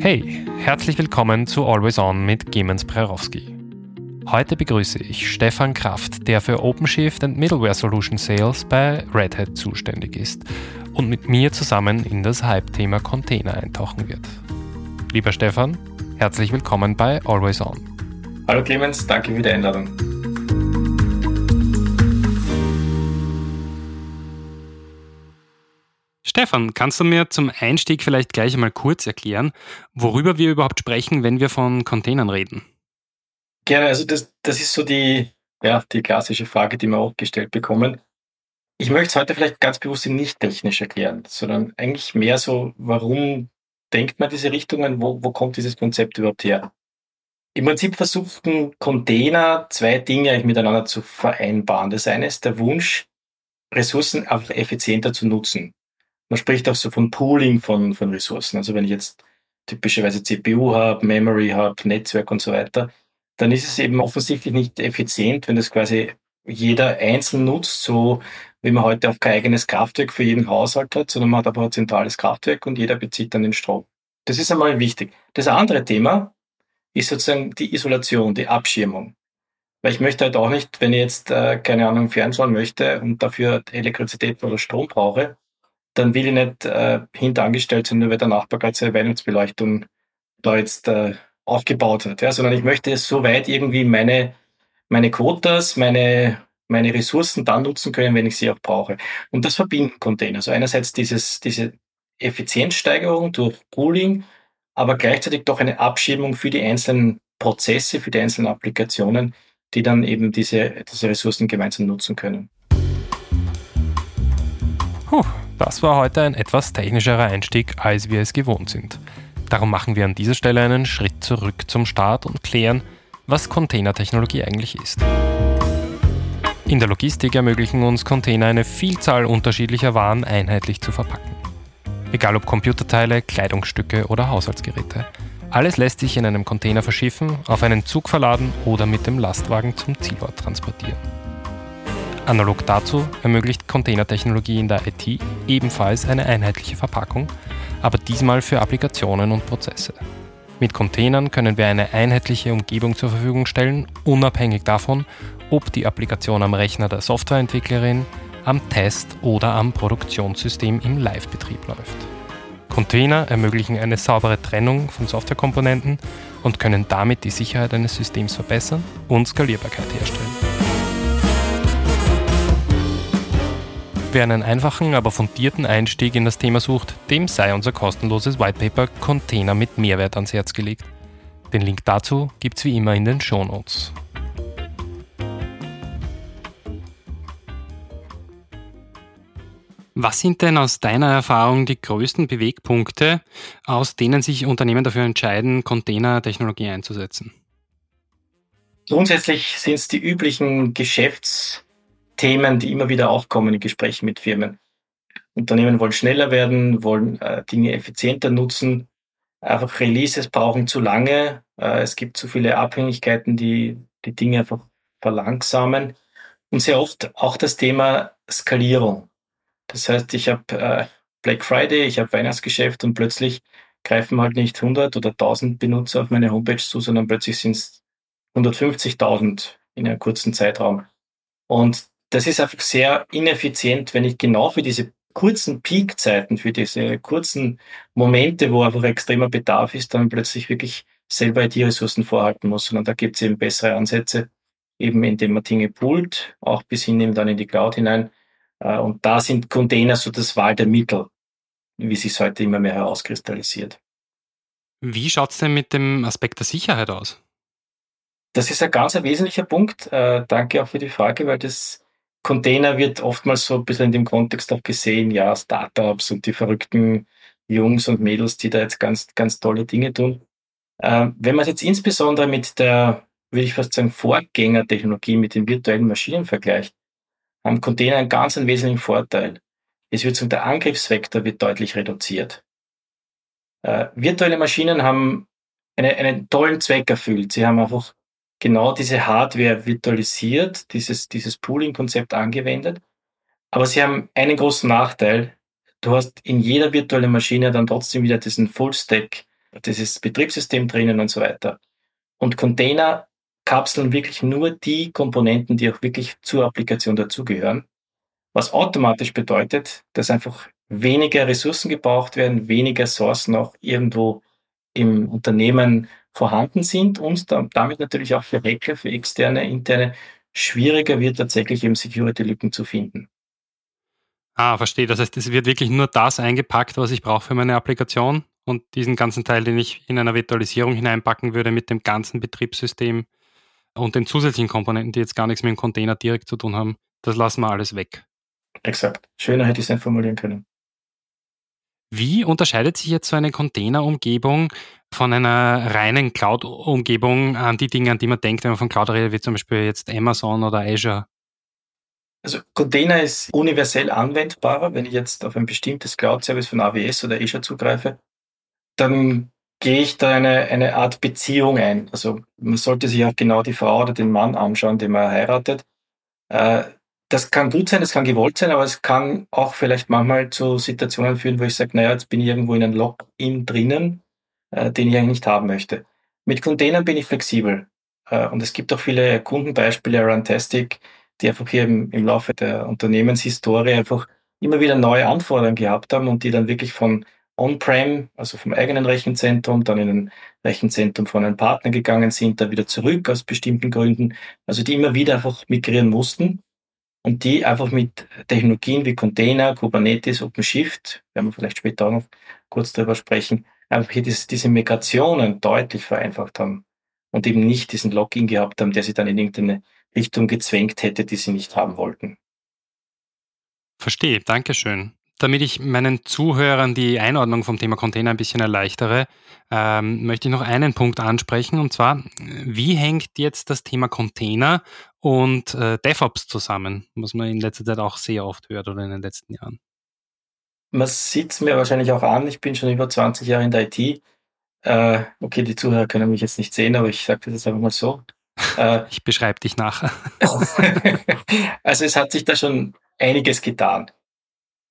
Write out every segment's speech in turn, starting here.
Hey, herzlich willkommen zu Always On mit Gemens Prerowski. Heute begrüße ich Stefan Kraft, der für OpenShift und Middleware Solution Sales bei Red Hat zuständig ist und mit mir zusammen in das Hype-Thema Container eintauchen wird. Lieber Stefan, herzlich willkommen bei Always On. Hallo Clemens, danke für die Einladung. Stefan, kannst du mir zum Einstieg vielleicht gleich einmal kurz erklären, worüber wir überhaupt sprechen, wenn wir von Containern reden? Gerne, also das, das ist so die, ja, die klassische Frage, die wir auch gestellt bekommen. Ich möchte es heute vielleicht ganz bewusst nicht technisch erklären, sondern eigentlich mehr so, warum denkt man diese Richtungen, wo, wo kommt dieses Konzept überhaupt her? Im Prinzip versuchten Container zwei Dinge miteinander zu vereinbaren. Das eine ist der Wunsch, Ressourcen einfach effizienter zu nutzen man spricht auch so von Pooling von, von Ressourcen. Also wenn ich jetzt typischerweise CPU habe, Memory habe, Netzwerk und so weiter, dann ist es eben offensichtlich nicht effizient, wenn das quasi jeder einzeln nutzt, so wie man heute auch kein eigenes Kraftwerk für jeden Haushalt hat, sondern man hat aber ein zentrales Kraftwerk und jeder bezieht dann den Strom. Das ist einmal wichtig. Das andere Thema ist sozusagen die Isolation, die Abschirmung. Weil ich möchte halt auch nicht, wenn ich jetzt, äh, keine Ahnung, fernschauen möchte und dafür Elektrizität oder Strom brauche, dann will ich nicht äh, hinterangestellt sein, nur weil der Nachbar gerade seine Weihnachtsbeleuchtung da jetzt äh, aufgebaut hat, ja, sondern ich möchte so weit irgendwie meine, meine Quotas, meine, meine Ressourcen dann nutzen können, wenn ich sie auch brauche. Und das verbinden Container. Also einerseits dieses, diese Effizienzsteigerung durch Pooling, aber gleichzeitig doch eine Abschirmung für die einzelnen Prozesse, für die einzelnen Applikationen, die dann eben diese, diese Ressourcen gemeinsam nutzen können. Puh, das war heute ein etwas technischerer Einstieg, als wir es gewohnt sind. Darum machen wir an dieser Stelle einen Schritt zurück zum Start und klären, was Containertechnologie eigentlich ist. In der Logistik ermöglichen uns Container eine Vielzahl unterschiedlicher Waren einheitlich zu verpacken. Egal ob Computerteile, Kleidungsstücke oder Haushaltsgeräte. Alles lässt sich in einem Container verschiffen, auf einen Zug verladen oder mit dem Lastwagen zum Zielort transportieren. Analog dazu ermöglicht Containertechnologie in der IT ebenfalls eine einheitliche Verpackung, aber diesmal für Applikationen und Prozesse. Mit Containern können wir eine einheitliche Umgebung zur Verfügung stellen, unabhängig davon, ob die Applikation am Rechner der Softwareentwicklerin, am Test oder am Produktionssystem im Live-Betrieb läuft. Container ermöglichen eine saubere Trennung von Softwarekomponenten und können damit die Sicherheit eines Systems verbessern und Skalierbarkeit herstellen. Wer einen einfachen, aber fundierten Einstieg in das Thema sucht, dem sei unser kostenloses Whitepaper Container mit Mehrwert ans Herz gelegt. Den Link dazu gibt's wie immer in den Show Notes. Was sind denn aus deiner Erfahrung die größten Bewegpunkte, aus denen sich Unternehmen dafür entscheiden, Containertechnologie einzusetzen? Grundsätzlich sind es die üblichen Geschäfts- Themen, die immer wieder aufkommen in Gesprächen mit Firmen. Unternehmen wollen schneller werden, wollen äh, Dinge effizienter nutzen. Einfach Releases brauchen zu lange. Äh, es gibt zu viele Abhängigkeiten, die die Dinge einfach verlangsamen. Und sehr oft auch das Thema Skalierung. Das heißt, ich habe äh, Black Friday, ich habe Weihnachtsgeschäft und plötzlich greifen halt nicht 100 oder 1000 Benutzer auf meine Homepage zu, sondern plötzlich sind es 150.000 in einem kurzen Zeitraum. Und das ist einfach sehr ineffizient, wenn ich genau für diese kurzen Peakzeiten, für diese kurzen Momente, wo einfach extremer Bedarf ist, dann plötzlich wirklich selber IT-Ressourcen vorhalten muss, sondern da gibt es eben bessere Ansätze, eben indem man Dinge poolt, auch bis hin eben dann in die Cloud hinein. Äh, und da sind Container so das Wahl der Mittel, wie sich heute immer mehr herauskristallisiert. Wie schaut es denn mit dem Aspekt der Sicherheit aus? Das ist ein ganz wesentlicher Punkt. Äh, danke auch für die Frage, weil das Container wird oftmals so ein bisschen in dem Kontext auch gesehen, ja, Startups und die verrückten Jungs und Mädels, die da jetzt ganz, ganz tolle Dinge tun. Ähm, wenn man es jetzt insbesondere mit der, würde ich fast sagen, Vorgängertechnologie, mit den virtuellen Maschinen vergleicht, haben Container einen ganz einen wesentlichen Vorteil. Es wird zum der Angriffsvektor wird deutlich reduziert. Äh, virtuelle Maschinen haben eine, einen tollen Zweck erfüllt. Sie haben einfach genau diese Hardware virtualisiert, dieses, dieses Pooling-Konzept angewendet. Aber sie haben einen großen Nachteil. Du hast in jeder virtuellen Maschine dann trotzdem wieder diesen Full-Stack dieses Betriebssystem drinnen und so weiter. Und Container kapseln wirklich nur die Komponenten, die auch wirklich zur Applikation dazugehören. Was automatisch bedeutet, dass einfach weniger Ressourcen gebraucht werden, weniger Sourcen auch irgendwo im Unternehmen vorhanden sind und damit natürlich auch für Hacker, für externe, interne schwieriger wird, tatsächlich eben Security-Lücken zu finden. Ah, verstehe. Das heißt, es wird wirklich nur das eingepackt, was ich brauche für meine Applikation und diesen ganzen Teil, den ich in einer Virtualisierung hineinpacken würde mit dem ganzen Betriebssystem und den zusätzlichen Komponenten, die jetzt gar nichts mit dem Container direkt zu tun haben, das lassen wir alles weg. Exakt. Schöner hätte ich es nicht formulieren können. Wie unterscheidet sich jetzt so eine Container-Umgebung von einer reinen Cloud-Umgebung an die Dinge, an die man denkt, wenn man von Cloud redet, wie zum Beispiel jetzt Amazon oder Azure? Also Container ist universell anwendbarer. Wenn ich jetzt auf ein bestimmtes Cloud-Service von AWS oder Azure zugreife, dann gehe ich da eine, eine Art Beziehung ein. Also man sollte sich auch genau die Frau oder den Mann anschauen, den man heiratet. Äh, das kann gut sein, das kann gewollt sein, aber es kann auch vielleicht manchmal zu Situationen führen, wo ich sage, naja, jetzt bin ich irgendwo in einem Login drinnen, äh, den ich eigentlich nicht haben möchte. Mit Containern bin ich flexibel. Äh, und es gibt auch viele Kundenbeispiele, Runtastic, die einfach hier im, Laufe der Unternehmenshistorie einfach immer wieder neue Anforderungen gehabt haben und die dann wirklich von On-Prem, also vom eigenen Rechenzentrum, dann in ein Rechenzentrum von einem Partner gegangen sind, dann wieder zurück aus bestimmten Gründen, also die immer wieder einfach migrieren mussten und die einfach mit Technologien wie Container, Kubernetes, OpenShift, werden wir vielleicht später auch noch kurz darüber sprechen, einfach hier diese, diese Migrationen deutlich vereinfacht haben und eben nicht diesen Login gehabt haben, der sie dann in irgendeine Richtung gezwängt hätte, die sie nicht haben wollten. Verstehe, Dankeschön. Damit ich meinen Zuhörern die Einordnung vom Thema Container ein bisschen erleichtere, ähm, möchte ich noch einen Punkt ansprechen. Und zwar, wie hängt jetzt das Thema Container und äh, DevOps zusammen, was man in letzter Zeit auch sehr oft hört oder in den letzten Jahren? Man sieht es mir wahrscheinlich auch an. Ich bin schon über 20 Jahre in der IT. Äh, okay, die Zuhörer können mich jetzt nicht sehen, aber ich sage das jetzt einfach mal so. Äh, ich beschreibe dich nachher. also es hat sich da schon einiges getan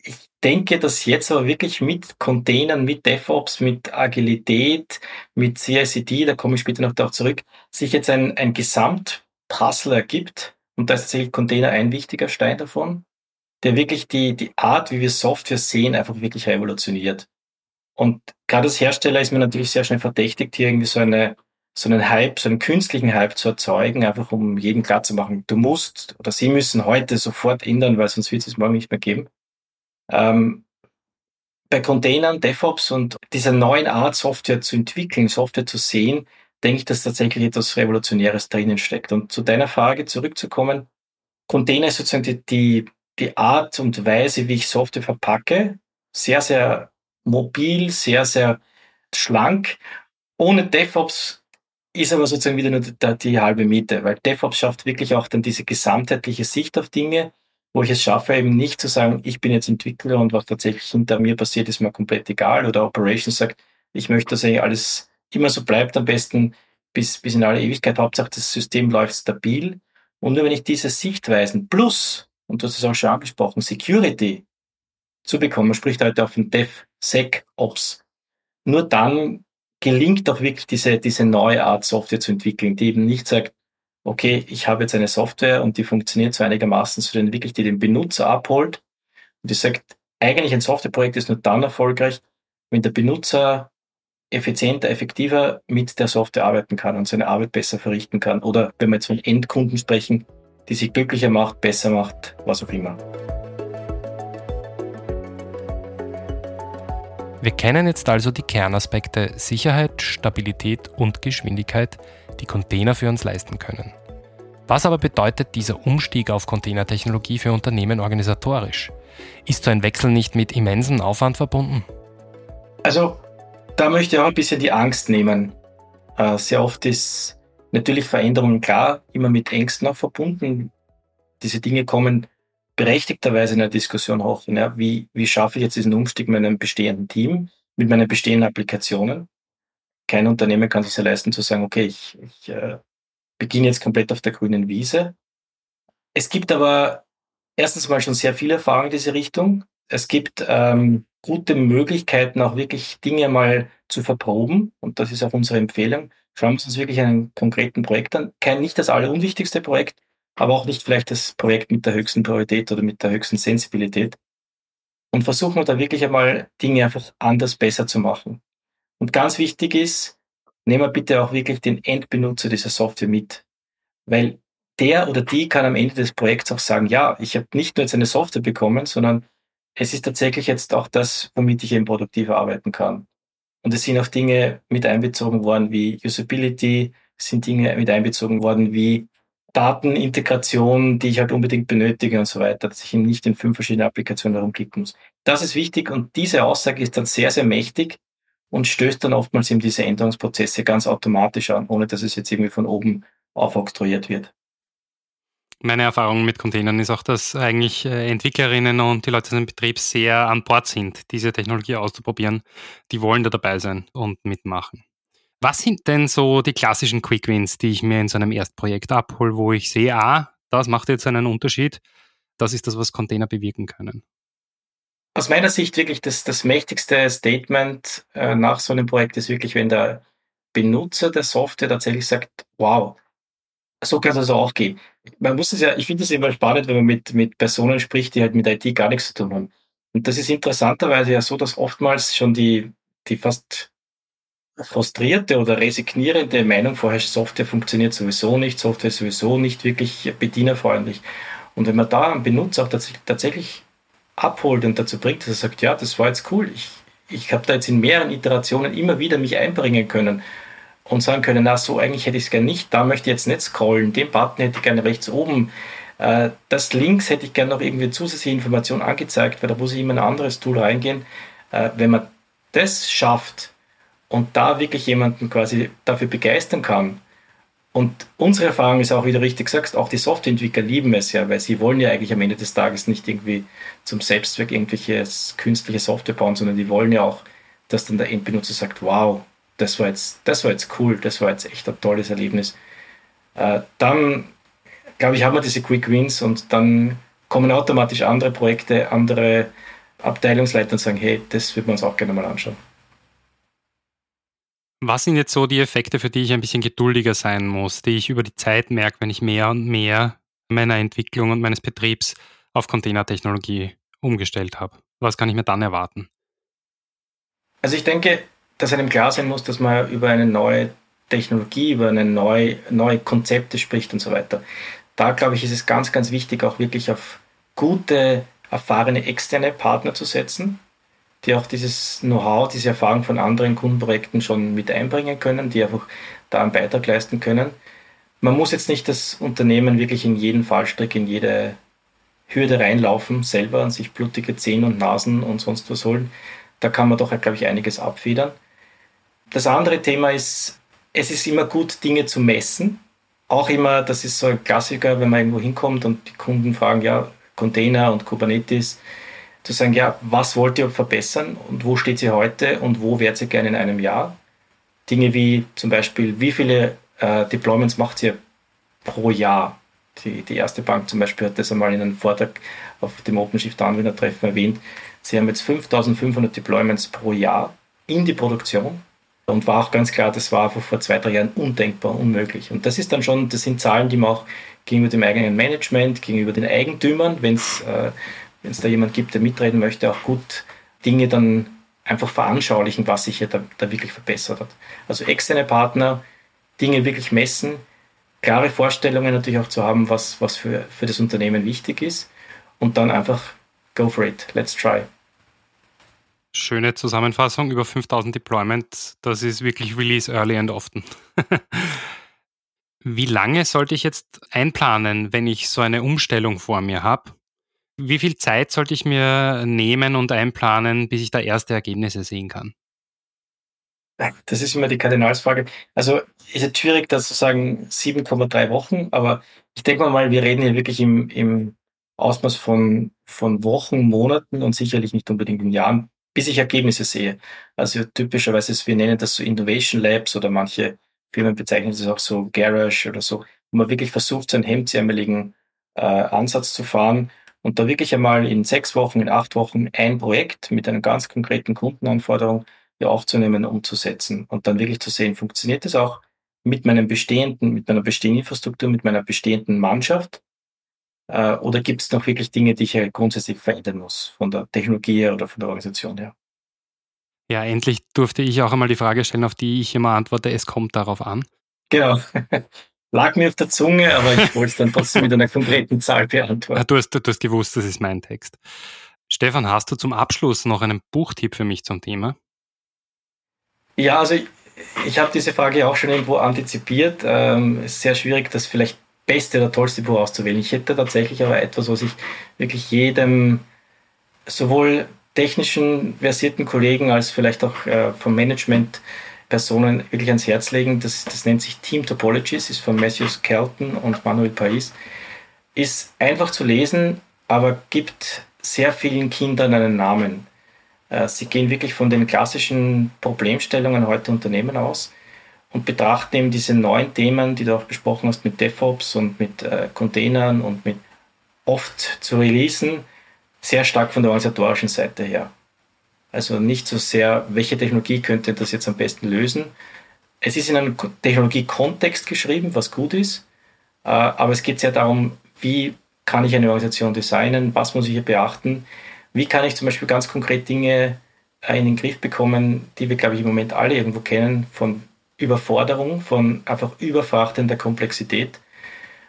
ich denke, dass jetzt aber wirklich mit Containern, mit DevOps, mit Agilität, mit CICD, da komme ich später noch darauf zurück, sich jetzt ein, ein Gesamtpuzzle ergibt. Und da ist tatsächlich Container ein wichtiger Stein davon, der wirklich die, die Art, wie wir Software sehen, einfach wirklich revolutioniert. Und gerade als Hersteller ist mir natürlich sehr schnell verdächtigt, hier irgendwie so eine, so einen Hype, so einen künstlichen Hype zu erzeugen, einfach um jeden klar zu machen, du musst oder sie müssen heute sofort ändern, weil sonst wird es morgen nicht mehr geben. Ähm, bei Containern, DevOps und dieser neuen Art, Software zu entwickeln, Software zu sehen, denke ich, dass tatsächlich etwas Revolutionäres drinnen steckt. Und zu deiner Frage zurückzukommen, Container ist sozusagen die, die, die Art und Weise, wie ich Software verpacke, sehr, sehr mobil, sehr, sehr schlank. Ohne DevOps ist aber sozusagen wieder nur die, die halbe Miete, weil DevOps schafft wirklich auch dann diese gesamtheitliche Sicht auf Dinge, wo ich es schaffe, eben nicht zu sagen, ich bin jetzt Entwickler und was tatsächlich hinter mir passiert, ist mir komplett egal. Oder Operations sagt, ich möchte, dass eigentlich alles immer so bleibt, am besten bis, bis in alle Ewigkeit. Hauptsache, das System läuft stabil. Und nur wenn ich diese Sichtweisen plus, und du hast es auch schon angesprochen, Security zu bekommen, man spricht heute auf den DevSecOps, nur dann gelingt auch wirklich diese, diese neue Art Software zu entwickeln, die eben nicht sagt, okay, ich habe jetzt eine Software und die funktioniert so einigermaßen, so den wirklich die den Benutzer abholt. Und die sagt, eigentlich ein Softwareprojekt ist nur dann erfolgreich, wenn der Benutzer effizienter, effektiver mit der Software arbeiten kann und seine Arbeit besser verrichten kann. Oder wenn wir jetzt von Endkunden sprechen, die sich glücklicher macht, besser macht, was auch immer. Wir kennen jetzt also die Kernaspekte Sicherheit, Stabilität und Geschwindigkeit, die Container für uns leisten können. Was aber bedeutet dieser Umstieg auf Containertechnologie für Unternehmen organisatorisch? Ist so ein Wechsel nicht mit immensem Aufwand verbunden? Also, da möchte ich auch ein bisschen die Angst nehmen. Äh, sehr oft ist natürlich Veränderungen klar, immer mit Ängsten auch verbunden. Diese Dinge kommen berechtigterweise in der Diskussion hoch. Ja, wie, wie schaffe ich jetzt diesen Umstieg mit einem bestehenden Team, mit meinen bestehenden Applikationen? Kein Unternehmen kann sich ja leisten zu sagen, okay, ich, ich äh, beginne jetzt komplett auf der grünen Wiese. Es gibt aber erstens mal schon sehr viel Erfahrung in diese Richtung. Es gibt ähm, gute Möglichkeiten, auch wirklich Dinge mal zu verproben. Und das ist auch unsere Empfehlung. Schauen wir uns wirklich einen konkreten Projekt an. Kein nicht das allerunwichtigste Projekt, aber auch nicht vielleicht das Projekt mit der höchsten Priorität oder mit der höchsten Sensibilität. Und versuchen wir da wirklich einmal Dinge einfach anders besser zu machen. Und ganz wichtig ist, nehmen wir bitte auch wirklich den Endbenutzer dieser Software mit. Weil der oder die kann am Ende des Projekts auch sagen, ja, ich habe nicht nur jetzt eine Software bekommen, sondern es ist tatsächlich jetzt auch das, womit ich eben produktiv arbeiten kann. Und es sind auch Dinge mit einbezogen worden wie Usability, sind Dinge mit einbezogen worden wie Datenintegration, die ich halt unbedingt benötige und so weiter, dass ich eben nicht in fünf verschiedene Applikationen herumklicken muss. Das ist wichtig und diese Aussage ist dann sehr, sehr mächtig und stößt dann oftmals eben diese Änderungsprozesse ganz automatisch an, ohne dass es jetzt irgendwie von oben aufoktroyiert wird. Meine Erfahrung mit Containern ist auch, dass eigentlich äh, Entwicklerinnen und die Leute im Betrieb sehr an Bord sind, diese Technologie auszuprobieren. Die wollen da dabei sein und mitmachen. Was sind denn so die klassischen Quick Wins, die ich mir in so einem Erstprojekt abhole, wo ich sehe, ah, das macht jetzt einen Unterschied, das ist das, was Container bewirken können? Aus meiner Sicht wirklich das, das mächtigste Statement äh, nach so einem Projekt ist wirklich, wenn der Benutzer der Software tatsächlich sagt, wow, so kann es also auch gehen. Man muss es ja, ich finde es immer spannend, wenn man mit, mit Personen spricht, die halt mit IT gar nichts zu tun haben. Und das ist interessanterweise ja so, dass oftmals schon die, die fast frustrierte oder resignierende Meinung vorherrscht, Software funktioniert sowieso nicht, Software ist sowieso nicht wirklich bedienerfreundlich. Und wenn man da einen Benutzer auch tatsächlich abholt und dazu bringt, dass er sagt, ja, das war jetzt cool, ich, ich habe da jetzt in mehreren Iterationen immer wieder mich einbringen können und sagen können, na, so eigentlich hätte ich es gerne nicht, da möchte ich jetzt nicht scrollen, den Button hätte ich gerne rechts oben, äh, das links hätte ich gerne noch irgendwie zusätzliche Informationen angezeigt, weil da muss ich immer in ein anderes Tool reingehen. Äh, wenn man das schafft und da wirklich jemanden quasi dafür begeistern kann, und unsere Erfahrung ist auch, wie du richtig sagst, auch die Softwareentwickler lieben es ja, weil sie wollen ja eigentlich am Ende des Tages nicht irgendwie zum Selbstzweck irgendwelche künstliche Software bauen, sondern die wollen ja auch, dass dann der Endbenutzer sagt, wow, das war jetzt, das war jetzt cool, das war jetzt echt ein tolles Erlebnis. Äh, dann, glaube ich, haben wir diese Quick Wins und dann kommen automatisch andere Projekte, andere Abteilungsleiter und sagen, hey, das würden wir uns auch gerne mal anschauen. Was sind jetzt so die Effekte, für die ich ein bisschen geduldiger sein muss, die ich über die Zeit merke, wenn ich mehr und mehr meiner Entwicklung und meines Betriebs auf Containertechnologie umgestellt habe? Was kann ich mir dann erwarten? Also ich denke, dass einem klar sein muss, dass man über eine neue Technologie, über eine neue, neue Konzepte spricht und so weiter. Da glaube ich, ist es ganz, ganz wichtig, auch wirklich auf gute, erfahrene externe Partner zu setzen, die auch dieses Know-how, diese Erfahrung von anderen Kundenprojekten schon mit einbringen können, die einfach da einen Beitrag leisten können. Man muss jetzt nicht das Unternehmen wirklich in jeden Fallstrick, in jede Hürde reinlaufen, selber und sich blutige Zähne und Nasen und sonst was holen. Da kann man doch, glaube ich, einiges abfedern. Das andere Thema ist, es ist immer gut, Dinge zu messen. Auch immer, das ist so ein Klassiker, wenn man irgendwo hinkommt und die Kunden fragen, ja, Container und Kubernetes, zu sagen, ja, was wollt ihr verbessern und wo steht sie heute und wo wärt ihr gerne in einem Jahr? Dinge wie zum Beispiel, wie viele äh, Deployments macht ihr pro Jahr? Die, die erste Bank zum Beispiel hat das einmal in einem Vortrag auf dem OpenShift Anwendertreffen erwähnt. Sie haben jetzt 5500 Deployments pro Jahr in die Produktion und war auch ganz klar, das war vor zwei, drei Jahren undenkbar, unmöglich. Und das ist dann schon, das sind Zahlen, die man auch gegenüber dem eigenen Management, gegenüber den Eigentümern, wenn es äh, da jemand gibt, der mitreden möchte, auch gut Dinge dann einfach veranschaulichen, was sich hier da, da wirklich verbessert hat. Also externe Partner, Dinge wirklich messen, klare Vorstellungen natürlich auch zu haben, was, was für, für das Unternehmen wichtig ist und dann einfach go for it, let's try. Schöne Zusammenfassung über 5000 Deployments. Das ist wirklich Release early and often. Wie lange sollte ich jetzt einplanen, wenn ich so eine Umstellung vor mir habe? Wie viel Zeit sollte ich mir nehmen und einplanen, bis ich da erste Ergebnisse sehen kann? Das ist immer die Kardinalsfrage. Also ist jetzt schwierig, das zu sagen 7,3 Wochen, aber ich denke mal, wir reden hier wirklich im, im Ausmaß von, von Wochen, Monaten und sicherlich nicht unbedingt in Jahren, bis ich Ergebnisse sehe. Also typischerweise, wir nennen das so Innovation Labs oder manche Firmen bezeichnen das auch so Garage oder so, wo man wirklich versucht, so einen hemdsärmeligen äh, Ansatz zu fahren Und da wirklich einmal in sechs Wochen, in acht Wochen ein Projekt mit einer ganz konkreten Kundenanforderung ja, aufzunehmen, umzusetzen und dann wirklich zu sehen, funktioniert das auch mit meinem bestehenden, mit meiner bestehenden Infrastruktur, mit meiner bestehenden Mannschaft? Äh, oder gibt es noch wirklich Dinge, die ich ja grundsätzlich verändern muss, von der Technologie her oder von der Organisation her? Ja, endlich durfte ich auch einmal die Frage stellen, auf die ich immer antworte, es kommt darauf an. Genau. Lag mir auf der Zunge, aber ich wollte es dann trotzdem mit einer konkreten Zahl beantworten. Du hast, du hast gewusst, das ist mein Text. Stefan, hast du zum Abschluss noch einen Buchtipp für mich zum Thema? Ja, also ich, ich habe diese Frage auch schon irgendwo antizipiert. Ähm, es ist sehr schwierig, das vielleicht beste oder tollste Buch auszuwählen. Ich hätte tatsächlich aber etwas, was ich wirklich jedem sowohl technischen versierten Kollegen als vielleicht auch äh, vom Management Personen wirklich ans Herz legen. Das, das nennt sich Team Topologies, ist von Matthews Kelton und Manuel Pais. Ist einfach zu lesen, aber gibt sehr vielen Kindern einen Namen. Äh, sie gehen wirklich von den klassischen Problemstellungen heute Unternehmen aus und betrachten eben diese neuen Themen, die du auch besprochen hast mit DevOps und mit äh, Containern und mit oft zu releasen, sehr stark von der organisatorischen Seite her. Also nicht so sehr, welche Technologie könnte das jetzt am besten lösen. Es ist in einem Technologiekontext geschrieben, was gut ist, äh, aber es geht sehr darum, wie kann ich eine Organisation designen, was muss ich hier beachten, wie kann ich zum Beispiel ganz konkret Dinge äh, in den Griff bekommen, die wir, glaube ich, im Moment alle irgendwo kennen, von Überforderung, von einfach überfrachtender Komplexität.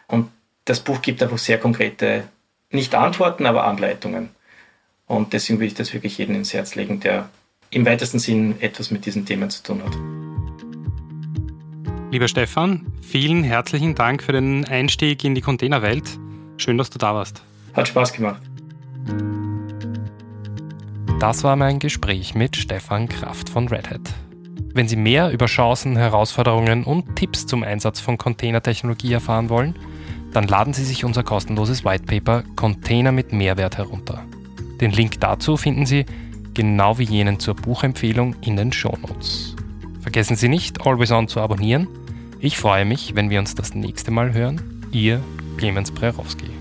Und das Buch gibt einfach sehr konkrete, nicht Antworten, aber Anleitungen. Und deswegen will ich das wirklich jedem ins Herz legen, der im weitesten Sinn etwas mit diesen Themen zu tun hat. Lieber Stefan, vielen herzlichen Dank für den Einstieg in die Containerwelt. Schön, dass du da warst. Hat Spaß gemacht. Das war mein Gespräch mit Stefan Kraft von Red Hat. Wenn Sie mehr über Chancen, Herausforderungen und Tipps zum Einsatz von Containertechnologie erfahren wollen, dann laden Sie sich unser kostenloses Whitepaper Container mit Mehrwert herunter. Den Link dazu finden Sie, genau wie jenen zur Buchempfehlung, in den Shownotes. Vergessen Sie nicht, Always On zu abonnieren. Ich freue mich, wenn wir uns das nächste Mal hören. Ihr Clemens Prerowski.